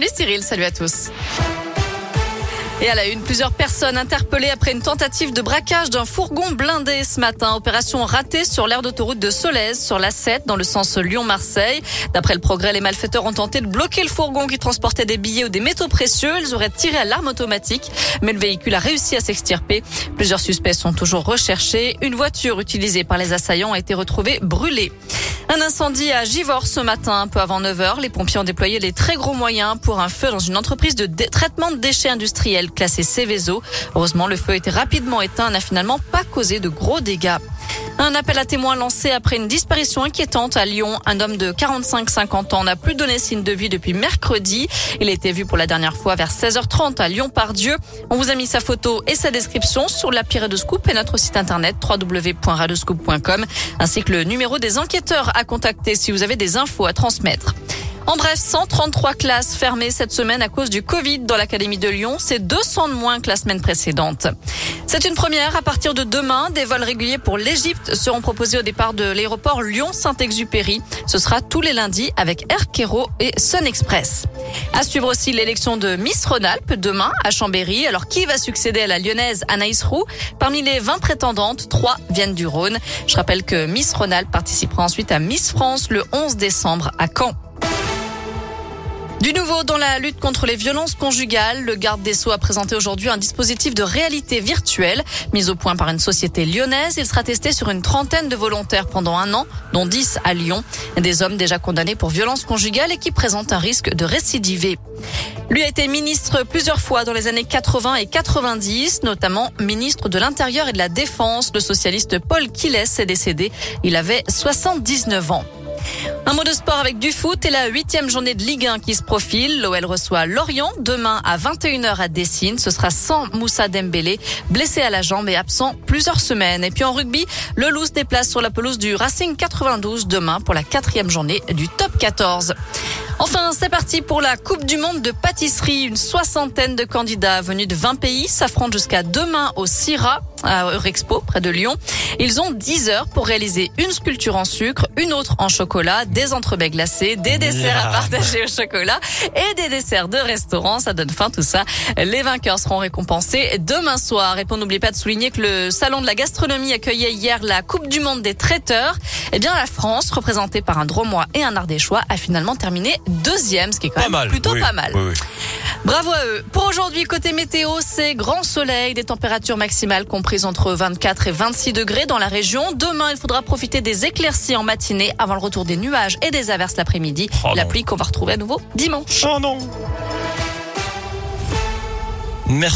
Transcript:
Salut Cyril, salut à tous. Et à la une, plusieurs personnes interpellées après une tentative de braquage d'un fourgon blindé ce matin. Opération ratée sur l'aire d'autoroute de Solèze, sur la 7, dans le sens Lyon-Marseille. D'après le progrès, les malfaiteurs ont tenté de bloquer le fourgon qui transportait des billets ou des métaux précieux. Ils auraient tiré à l'arme automatique, mais le véhicule a réussi à s'extirper. Plusieurs suspects sont toujours recherchés. Une voiture utilisée par les assaillants a été retrouvée brûlée. Un incendie à Givors ce matin, un peu avant 9h. Les pompiers ont déployé les très gros moyens pour un feu dans une entreprise de traitement de déchets industriels classée Céveso. Heureusement, le feu a rapidement éteint et n'a finalement pas causé de gros dégâts. Un appel à témoins lancé après une disparition inquiétante à Lyon. Un homme de 45-50 ans n'a plus donné signe de vie depuis mercredi. Il a été vu pour la dernière fois vers 16h30 à Lyon-Pardieu. On vous a mis sa photo et sa description sur l'appli Radoscoop et notre site internet www.radoscoop.com ainsi que le numéro des enquêteurs à contacter si vous avez des infos à transmettre. En bref, 133 classes fermées cette semaine à cause du Covid dans l'Académie de Lyon. C'est 200 de moins que la semaine précédente. C'est une première. À partir de demain, des vols réguliers pour l'Égypte seront proposés au départ de l'aéroport Lyon-Saint-Exupéry. Ce sera tous les lundis avec Air Kero et Sun Express. À suivre aussi l'élection de Miss Rhône-Alpes demain à Chambéry. Alors qui va succéder à la lyonnaise Anaïs Roux? Parmi les 20 prétendantes, 3 viennent du Rhône. Je rappelle que Miss Rhône-Alpes participera ensuite à Miss France le 11 décembre à Caen. Du nouveau dans la lutte contre les violences conjugales, le garde des Sceaux a présenté aujourd'hui un dispositif de réalité virtuelle mis au point par une société lyonnaise. Il sera testé sur une trentaine de volontaires pendant un an, dont 10 à Lyon. Des hommes déjà condamnés pour violences conjugales et qui présentent un risque de récidiver. Lui a été ministre plusieurs fois dans les années 80 et 90, notamment ministre de l'Intérieur et de la Défense. Le socialiste Paul Quiles est décédé. Il avait 79 ans. Un mot de sport avec du foot et la huitième journée de Ligue 1 qui se profile. L'OL reçoit Lorient demain à 21h à Dessine. Ce sera sans Moussa Dembélé, blessé à la jambe et absent plusieurs semaines. Et puis en rugby, le Loup déplace sur la pelouse du Racing 92 demain pour la quatrième journée du top 14. Enfin, c'est parti pour la Coupe du Monde de pâtisserie. Une soixantaine de candidats venus de 20 pays s'affrontent jusqu'à demain au CIRA, à Eurexpo, près de Lyon. Ils ont 10 heures pour réaliser une sculpture en sucre, une autre en chocolat, des entrebets glacés, des desserts à partager au chocolat et des desserts de restaurant. Ça donne fin tout ça. Les vainqueurs seront récompensés demain soir. Et pour n'oublier pas de souligner que le Salon de la gastronomie accueillait hier la Coupe du Monde des traiteurs. Eh bien, la France, représentée par un Dromois et un Ardéchois, a finalement terminé deuxième, ce qui est quand même plutôt pas mal. Bravo à eux. Pour aujourd'hui, côté météo, c'est grand soleil, des températures maximales comprises entre 24 et 26 degrés dans la région. Demain, il faudra profiter des éclaircies en matinée avant le retour des nuages et des averses l'après-midi. Oh la pluie qu'on va retrouver à nouveau dimanche. Oh non. Merci.